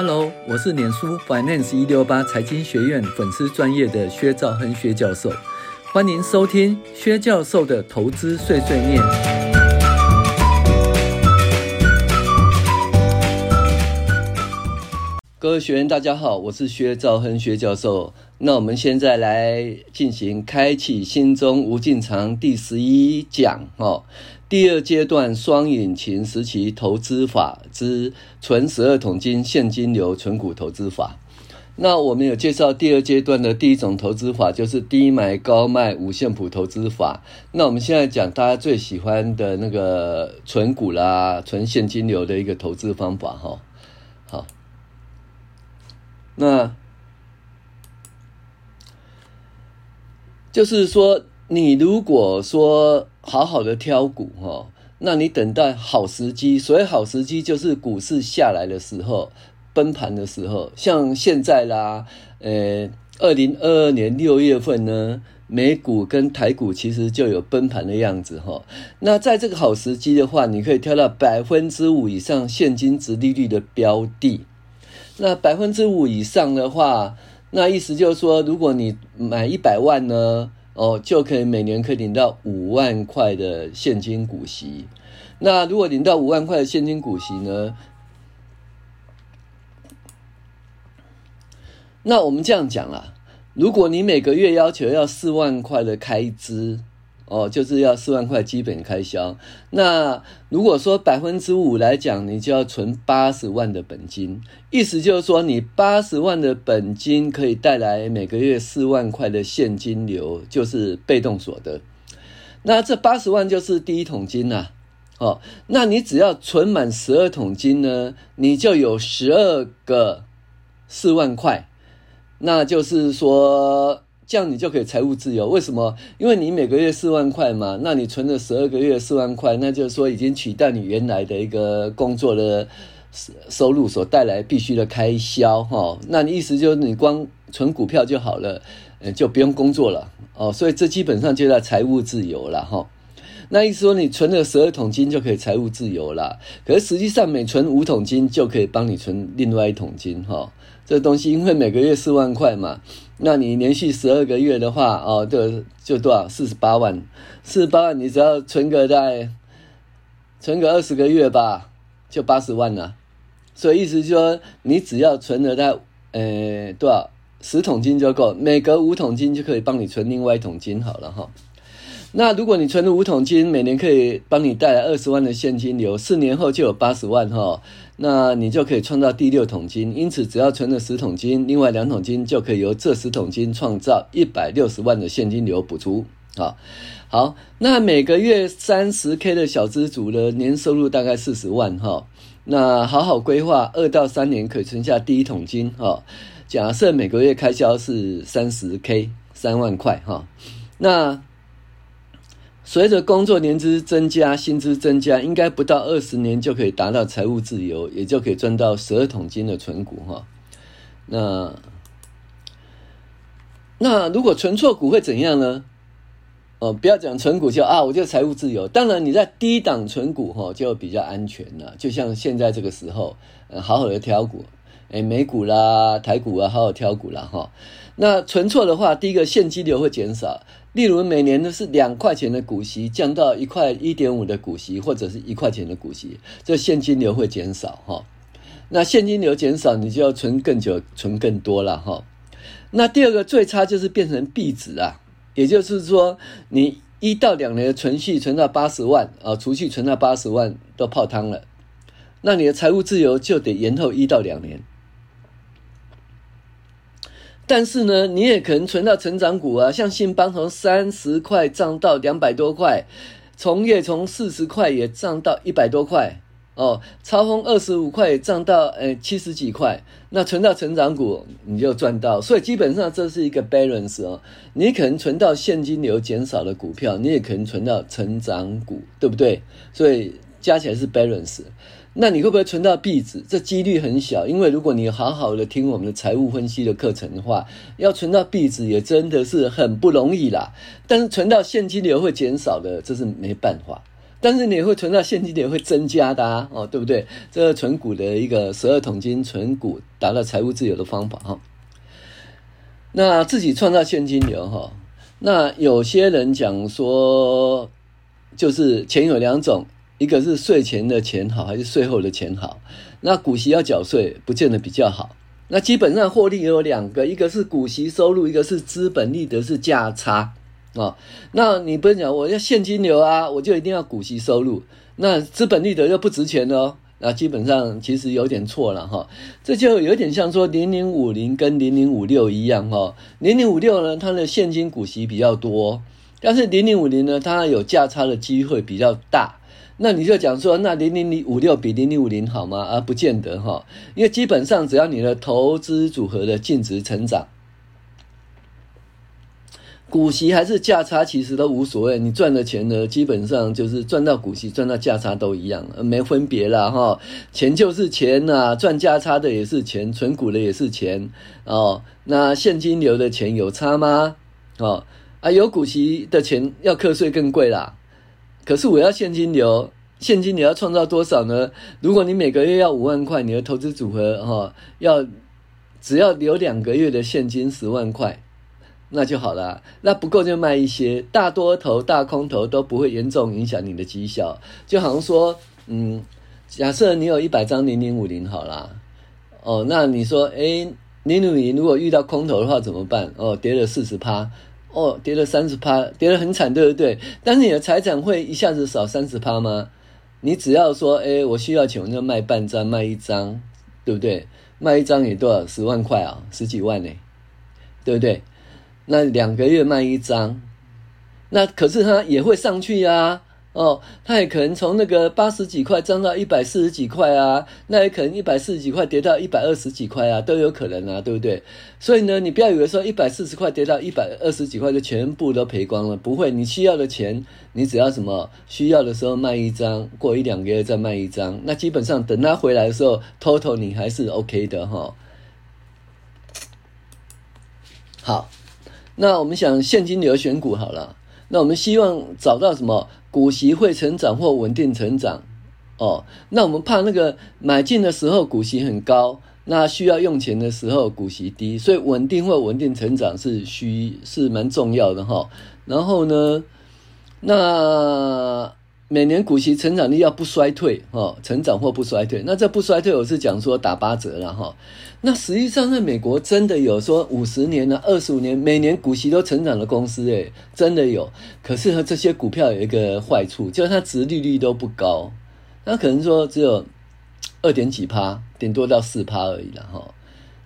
Hello，我是脸书 Finance 一六八财经学院粉丝专业的薛兆亨薛教授，欢迎收听薛教授的投资碎碎念。各位学员，大家好，我是薛兆亨薛教授。那我们现在来进行开启心中无尽藏第十一讲哦。第二阶段双引擎时期投资法之存十二桶金现金流存股投资法。那我们有介绍第二阶段的第一种投资法，就是低买高卖五线谱投资法。那我们现在讲大家最喜欢的那个存股啦、存现金流的一个投资方法哈。好，那就是说。你如果说好好的挑股哈，那你等待好时机。所谓好时机，就是股市下来的时候，崩盘的时候。像现在啦，呃，二零二二年六月份呢，美股跟台股其实就有崩盘的样子哈。那在这个好时机的话，你可以挑到百分之五以上现金殖利率的标的。那百分之五以上的话，那意思就是说，如果你买一百万呢？哦，就可以每年可以领到五万块的现金股息。那如果领到五万块的现金股息呢？那我们这样讲啦，如果你每个月要求要四万块的开支。哦，就是要四万块基本开销。那如果说百分之五来讲，你就要存八十万的本金。意思就是说，你八十万的本金可以带来每个月四万块的现金流，就是被动所得。那这八十万就是第一桶金呐、啊。哦，那你只要存满十二桶金呢，你就有十二个四万块。那就是说。这样你就可以财务自由。为什么？因为你每个月四万块嘛，那你存了十二个月四万块，那就是说已经取代你原来的一个工作的收入所带来必须的开销哈。那你意思就是你光存股票就好了，就不用工作了哦。所以这基本上就叫财务自由了哈。那意思说你存了十二桶金就可以财务自由了，可是实际上每存五桶金就可以帮你存另外一桶金哈。这东西因为每个月四万块嘛。那你连续十二个月的话，哦，就就多少？四十八万，四十八万，你只要存个在，存个二十个月吧，就八十万了。所以意思就说，你只要存了在，呃，多少？十桶金就够，每隔五桶金就可以帮你存另外一桶金好了哈。那如果你存了五桶金，每年可以帮你带来二十万的现金流，四年后就有八十万哈，那你就可以创造第六桶金。因此，只要存了十桶金，另外两桶金就可以由这十桶金创造一百六十万的现金流补足啊。好，那每个月三十 K 的小资族呢，年收入大概四十万哈。那好好规划，二到三年可以存下第一桶金哈。假设每个月开销是三十 K，三万块哈，那。随着工作年资增加，薪资增加，应该不到二十年就可以达到财务自由，也就可以赚到十二桶金的存股哈。那那如果存错股会怎样呢？哦，不要讲存股就啊，我就财务自由。当然你在低档存股哈，就比较安全了。就像现在这个时候，好好的挑股，哎美股啦、台股啊，好好挑股啦哈。那存错的话，第一个现金流会减少。例如每年都是两块钱的股息降到一块一点五的股息，或者是一块钱的股息，这现金流会减少哈。那现金流减少，你就要存更久，存更多了哈。那第二个最差就是变成壁纸啊，也就是说你一到两年的存续存到八十万啊，储蓄存到八十万都泡汤了，那你的财务自由就得延后一到两年。但是呢，你也可能存到成长股啊，像信邦从三十块涨到两百多块，从业从四十块也涨到一百多块哦，超丰二十五块也涨到呃七十几块，那存到成长股你就赚到，所以基本上这是一个 balance 哦，你可能存到现金流减少的股票，你也可能存到成长股，对不对？所以加起来是 balance。那你会不会存到壁纸？这几率很小，因为如果你好好的听我们的财务分析的课程的话，要存到壁纸也真的是很不容易啦。但是存到现金流会减少的，这是没办法但是你会存到现金流会增加的啊，哦，对不对？这个存股的一个十二桶金存股达到财务自由的方法哈。那自己创造现金流哈，那有些人讲说，就是钱有两种，一个是税前的钱好，还是税后的钱好？那股息要缴税，不见得比较好。那基本上获利也有两个，一个是股息收入，一个是资本利得是价差。哦，那你不是讲我要现金流啊，我就一定要股息收入，那资本利得又不值钱哦，那基本上其实有点错了哈，这就有点像说零零五零跟零零五六一样哈，零零五六呢，它的现金股息比较多，但是零零五零呢，它有价差的机会比较大，那你就讲说，那零零零五六比零零五零好吗？啊，不见得哈，因为基本上只要你的投资组合的净值成长。股息还是价差，其实都无所谓。你赚的钱呢，基本上就是赚到股息、赚到价差都一样，没分别啦哈。钱就是钱呐、啊，赚价差的也是钱，存股的也是钱哦。那现金流的钱有差吗？哦啊，有股息的钱要课税更贵啦。可是我要现金流，现金流要创造多少呢？如果你每个月要五万块，你的投资组合哈、哦，要只要留两个月的现金十万块。那就好了，那不够就卖一些，大多头、大空头都不会严重影响你的绩效。就好像说，嗯，假设你有一百张零零五零好啦，哦，那你说，诶，零零五零如果遇到空头的话怎么办？哦，跌了四十趴，哦，跌了三十趴，跌得很惨，对不对？但是你的财产会一下子少三十趴吗？你只要说，诶，我需要钱，我就卖半张，卖一张，对不对？卖一张也多少？十万块啊，十几万呢，对不对？那两个月卖一张，那可是它也会上去啊，哦，它也可能从那个八十几块涨到一百四十几块啊，那也可能一百四十几块跌到一百二十几块啊，都有可能啊，对不对？所以呢，你不要以为说一百四十块跌到一百二十几块就全部都赔光了，不会，你需要的钱，你只要什么需要的时候卖一张，过一两个月再卖一张，那基本上等它回来的时候，total 你还是 OK 的哈、哦。好。那我们想现金流选股好了，那我们希望找到什么股息会成长或稳定成长哦。那我们怕那个买进的时候股息很高，那需要用钱的时候股息低，所以稳定或稳定成长是需是蛮重要的哈。然后呢，那。每年股息成长率要不衰退，哈，成长或不衰退。那这不衰退，我是讲说打八折了，哈。那实际上在美国真的有说五十年呢、二十五年每年股息都成长的公司，诶，真的有。可是和这些股票有一个坏处，就是它殖利率都不高，那可能说只有二点几趴，顶多到四趴而已了，哈。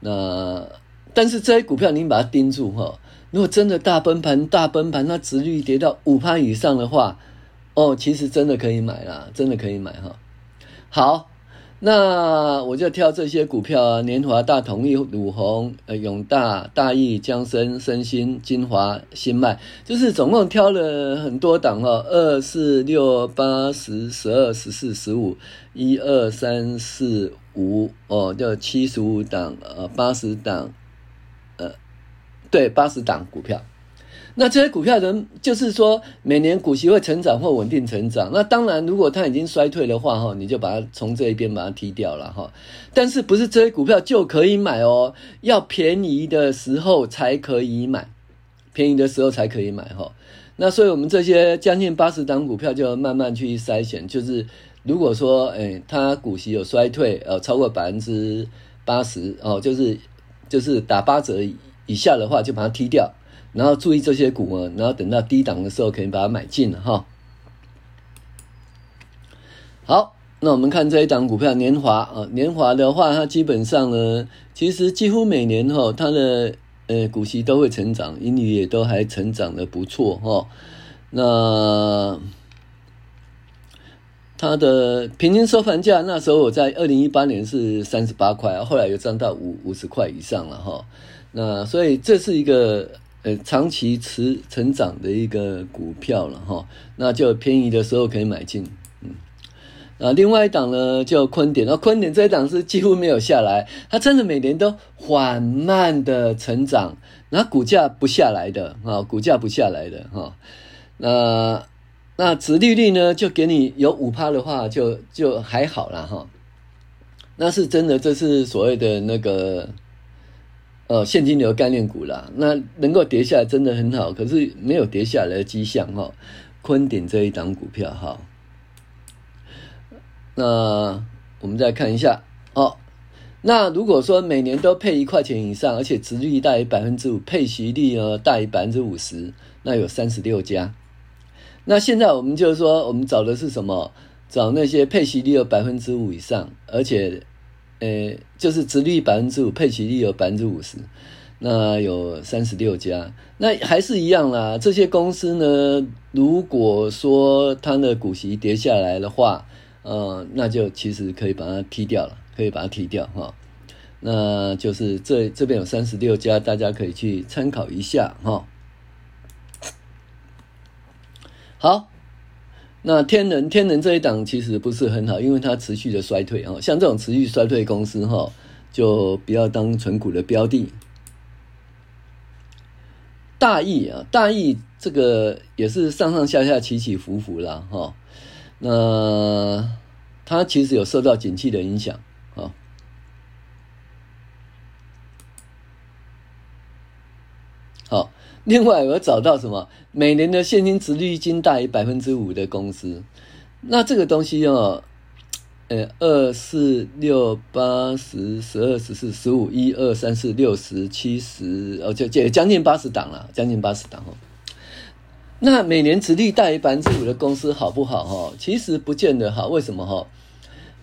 那但是这些股票你把它盯住，哈，如果真的大崩盘、大崩盘，那殖率跌到五趴以上的话。哦，其实真的可以买啦，真的可以买哈。好，那我就挑这些股票啊：年华、大同一、鲁红、呃、永大、大益、江森、森兴、精华、新麦，就是总共挑了很多档哈，二四六八十十二十四十五，一二三四五哦，叫七十五档呃八十档，呃，对，八十档股票。那这些股票人就是说，每年股息会成长或稳定成长。那当然，如果它已经衰退的话，哈，你就把它从这一边把它踢掉了，哈。但是不是这些股票就可以买哦？要便宜的时候才可以买，便宜的时候才可以买，哈。那所以我们这些将近八十档股票就慢慢去筛选，就是如果说，诶，它股息有衰退，呃，超过百分之八十哦，就是就是打八折以下的话，就把它踢掉。然后注意这些股啊，然后等到低档的时候，可以把它买进了哈。好，那我们看这一档股票年华啊，年华的话，它基本上呢，其实几乎每年哈，它的呃股息都会成长，盈利也都还成长的不错哈。那它的平均收盘价那时候我在二零一八年是三十八块，后来又涨到五五十块以上了哈。那所以这是一个。呃，长期持成长的一个股票了哈，那就便宜的时候可以买进，嗯，啊，另外一档呢叫坤典，那坤点这一档是几乎没有下来，它真的每年都缓慢的成长，那股价不下来的啊，股价不下来的哈，那那殖利率呢，就给你有五趴的话就，就还好啦哈。那是真的，这是所谓的那个呃现金流概念股啦。那能够跌下来真的很好，可是没有跌下来的迹象哈。坤鼎这一档股票哈，那我们再看一下哦。那如果说每年都配一块钱以上，而且殖率大于百分之五，配息率呢大于百分之五十，那有三十六家。那现在我们就是说，我们找的是什么？找那些配息率有百分之五以上，而且，呃，就是值率百分之五，配息率有百分之五十，那有三十六家。那还是一样啦。这些公司呢，如果说它的股息跌下来的话，呃，那就其实可以把它踢掉了。可以把它踢掉哈，那就是这这边有三十六家，大家可以去参考一下哈。好，那天能天能这一档其实不是很好，因为它持续的衰退啊，像这种持续衰退公司哈，就不要当存股的标的。大意啊，大意这个也是上上下下起起伏伏啦哈，那它其实有受到景气的影响。好，另外我找到什么？每年的现金殖利率金大于百分之五的公司，那这个东西哦，呃，二四六八十十二十四十五一二三四六十七十，哦，就就将近八十档了，将近八十档哦。那每年殖利率大于百分之五的公司好不好？哈，其实不见得好。为什么？哈，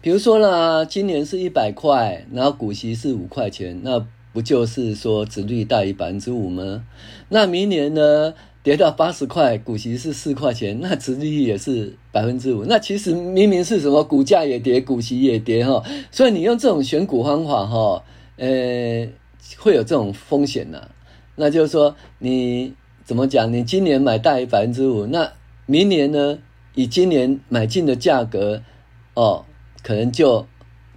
比如说呢，今年是一百块，然后股息是五块钱，那。不就是说殖利率大于百分之五吗？那明年呢，跌到八十块，股息是四块钱，那殖利率也是百分之五。那其实明明是什么，股价也跌，股息也跌哈。所以你用这种选股方法哈，呃，会有这种风险呐。那就是说，你怎么讲？你今年买大于百分之五，那明年呢，以今年买进的价格哦，可能就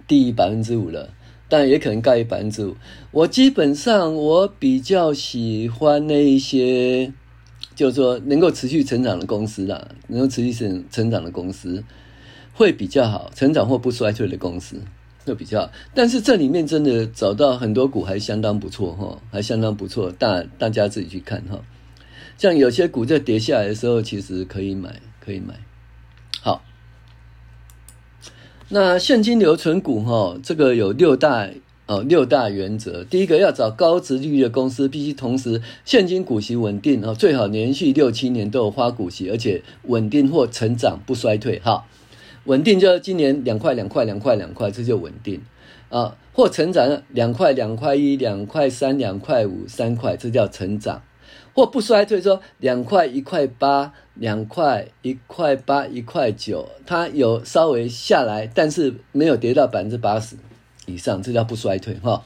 低于百分之五了。但也可能高于百分之五。我基本上我比较喜欢那一些，就是说能够持续成长的公司啦，能够持续成成长的公司会比较好，成长或不衰退的公司会比较好。但是这里面真的找到很多股还相当不错哈，还相当不错，大大家自己去看哈。像有些股在跌下来的时候，其实可以买，可以买。好。那现金流存股哈，这个有六大哦，六大原则。第一个要找高值利率的公司，必须同时现金股息稳定哦，最好连续六七年都有发股息，而且稳定或成长不衰退哈。稳定就是今年两块两块两块两块，这就稳定啊，或成长两块两块一两块三两块五三块，这叫成长。或不衰退，说两块一块八，两块一块八一块九，它有稍微下来，但是没有跌到百分之八十以上，这叫不衰退哈。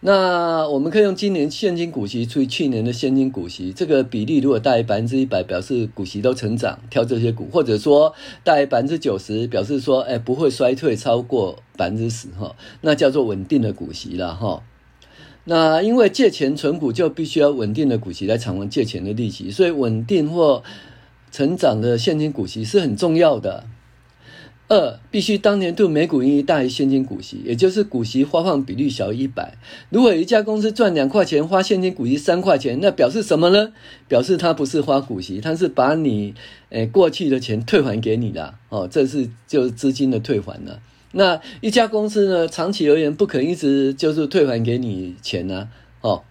那我们可以用今年现金股息除以去年的现金股息，这个比例如果大于百分之一百，表示股息都成长，挑这些股，或者说大于百分之九十，表示说哎不会衰退超过百分之十哈，那叫做稳定的股息了哈。那因为借钱存股就必须要稳定的股息来偿还借钱的利息，所以稳定或成长的现金股息是很重要的。二，必须当年度每股盈余大于现金股息，也就是股息发放比率小于一百。如果一家公司赚两块钱，发现金股息三块钱，那表示什么呢？表示它不是发股息，它是把你诶过去的钱退还给你的哦，这是就是资金的退还了。那一家公司呢，长期而言不可能一直就是退还给你钱呢，哦，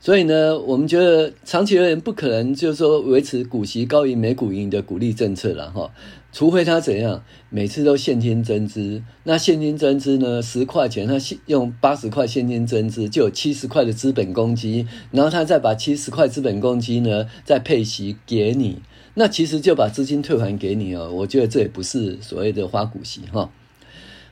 所以呢，我们觉得长期而言不可能就是说维持股息高于每股盈的股利政策了哈，除非他怎样，每次都现金增资，那现金增资呢，十块钱他用八十块现金增资，就有七十块的资本公积，然后他再把七十块资本公积呢再配息给你，那其实就把资金退还给你哦，我觉得这也不是所谓的花股息哈。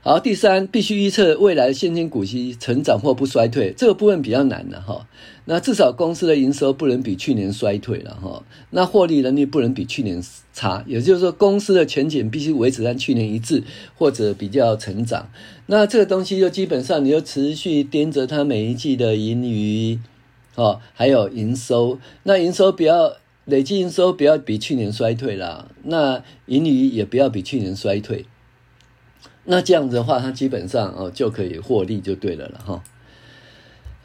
好，第三，必须预测未来现金股息成长或不衰退，这个部分比较难的哈。那至少公司的营收不能比去年衰退了哈。那获利能力不能比去年差，也就是说，公司的前景必须维持跟去年一致或者比较成长。那这个东西就基本上你就持续盯着它每一季的盈余，哦，还有营收。那营收不要累计营收不要比去年衰退啦，那盈余也不要比去年衰退。那这样子的话，它基本上哦就可以获利就对了了哈。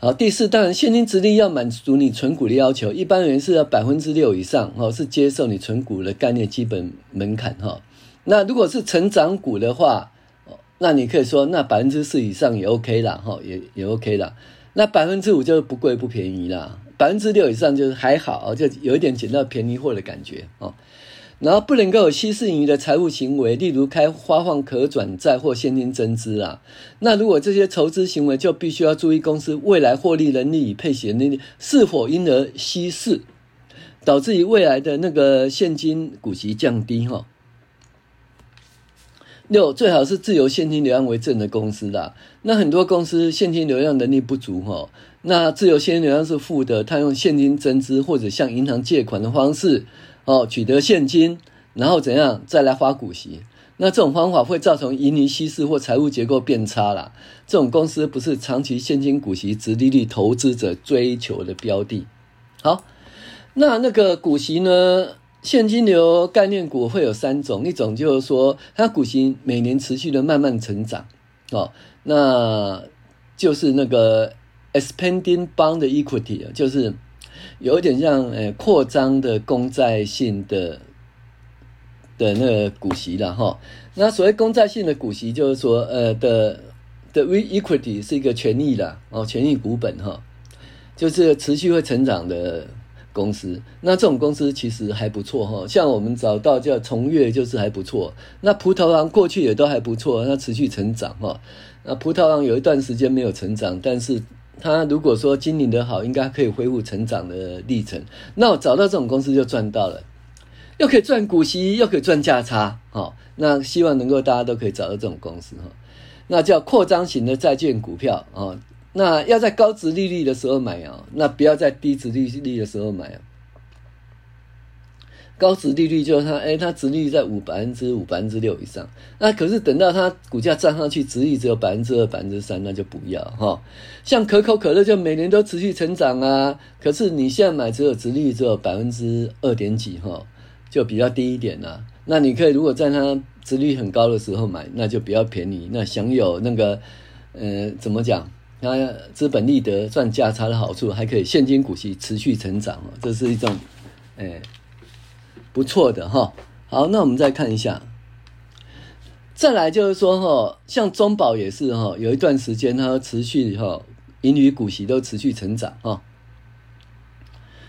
好，第四，当然现金殖利率要满足你存股的要求，一般人是要百分之六以上哦，是接受你存股的概念基本门槛哈。那如果是成长股的话，那你可以说那百分之四以上也 OK 啦哈，也也 OK 啦。那百分之五就不贵不便宜啦，百分之六以上就是还好，就有一点捡到便宜货的感觉哦。然后不能够有稀释盈余的财务行为，例如开发放可转债或现金增资啊。那如果这些筹资行为，就必须要注意公司未来获利能力与配息能力是否因而稀释，导致于未来的那个现金股息降低哈。六，最好是自由现金流量为正的公司啦。那很多公司现金流量能力不足哈，那自由现金流量是负的，他用现金增资或者向银行借款的方式。哦，取得现金，然后怎样再来发股息？那这种方法会造成盈余稀释或财务结构变差啦。这种公司不是长期现金股息、殖利率投资者追求的标的。好，那那个股息呢？现金流概念股会有三种，一种就是说它股息每年持续的慢慢成长，哦，那就是那个 expanding bond equity，就是。有一点像呃扩张的公债性的的那个股息了哈，那所谓公债性的股息就是说呃的的 equity 是一个权益啦哦，权益股本哈，就是持续会成长的公司。那这种公司其实还不错哈，像我们找到叫崇越就是还不错。那葡萄糖过去也都还不错，那持续成长哈。那葡萄糖有一段时间没有成长，但是。他如果说经营的好，应该可以恢复成长的历程。那我找到这种公司就赚到了，又可以赚股息，又可以赚价差。好，那希望能够大家都可以找到这种公司哈。那叫扩张型的债券股票啊。那要在高值利率的时候买啊，那不要在低值利率的时候买啊。高值利率就是它，哎，它值率在五百分之五、百分之六以上。那可是等到它股价涨上去，值率只有百分之二、百分之三，那就不要哈。像可口可乐就每年都持续成长啊，可是你现在买只有值率只有百分之二点几哈，就比较低一点啦。那你可以如果在它值率很高的时候买，那就比较便宜，那享有那个呃怎么讲？它资本利得赚价差的好处，还可以现金股息持续成长，这是一种哎。不错的哈，好，那我们再看一下，再来就是说哈，像中保也是哈，有一段时间它持续哈，盈余股息都持续成长哈，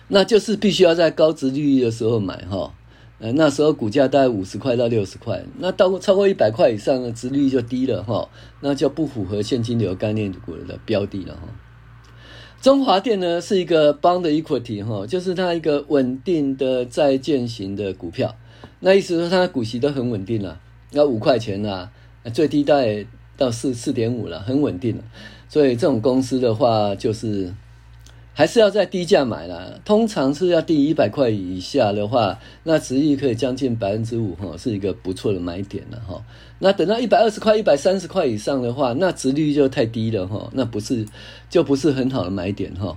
那就是必须要在高殖利率的时候买哈，呃，那时候股价大概五十块到六十块，那到超过一百块以上的殖利率就低了哈，那就不符合现金流概念股的标的了哈。中华电呢是一个 bond equity 哈，就是它一个稳定的债券型的股票。那意思说它的股息都很稳定了，要五块钱啦，最低大概到四四点五了，很稳定了。所以这种公司的话，就是。还是要在低价买啦，通常是要低一百块以下的话，那值率可以将近百分之五哈，是一个不错的买点了哈。那等到一百二十块、一百三十块以上的话，那值率就太低了哈，那不是就不是很好的买点哈。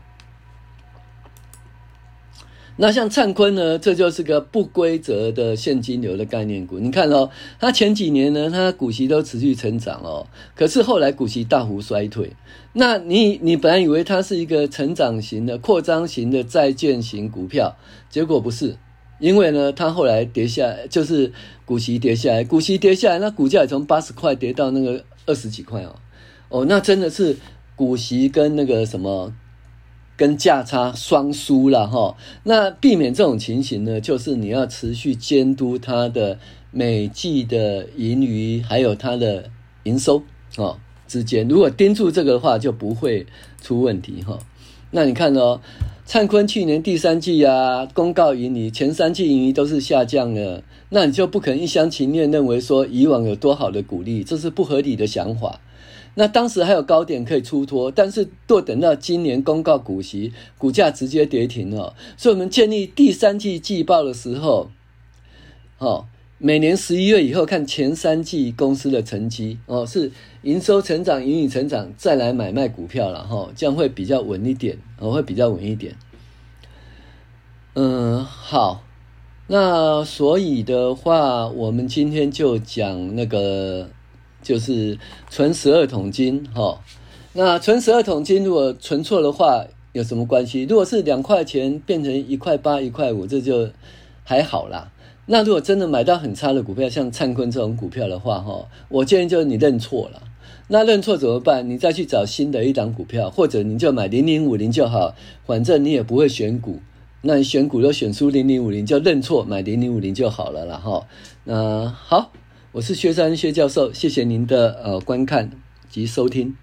那像灿坤呢，这就是个不规则的现金流的概念股。你看哦，它前几年呢，它股息都持续成长哦，可是后来股息大幅衰退。那你你本来以为它是一个成长型的、扩张型的债券型股票，结果不是，因为呢，它后来跌下来，就是股息跌下来，股息跌下来，那股价也从八十块跌到那个二十几块哦，哦，那真的是股息跟那个什么。跟价差双输了哈，那避免这种情形呢，就是你要持续监督它的每季的盈余，还有它的营收哦之间，如果盯住这个的话，就不会出问题哈。那你看哦，灿坤去年第三季啊，公告盈余前三季盈余都是下降了，那你就不可能一厢情愿认为说以往有多好的股利，这是不合理的想法。那当时还有高点可以出脱，但是若等到今年公告股息，股价直接跌停了。所以我们建立第三季季报的时候，哦，每年十一月以后看前三季公司的成绩，哦，是营收成长、盈余成长，再来买卖股票了哈，这样会比较稳一点，哦，会比较稳一点。嗯，好，那所以的话，我们今天就讲那个，就是存十二桶金哈。那存十二桶金，如果存错的话，有什么关系？如果是两块钱变成一块八、一块五，这就还好啦。那如果真的买到很差的股票，像灿坤这种股票的话，哈，我建议就是你认错了。那认错怎么办？你再去找新的一档股票，或者你就买零零五零就好，反正你也不会选股。那你选股都选出零零五零，就认错买零零五零就好了啦哈。那好，我是薛山薛教授，谢谢您的呃观看及收听。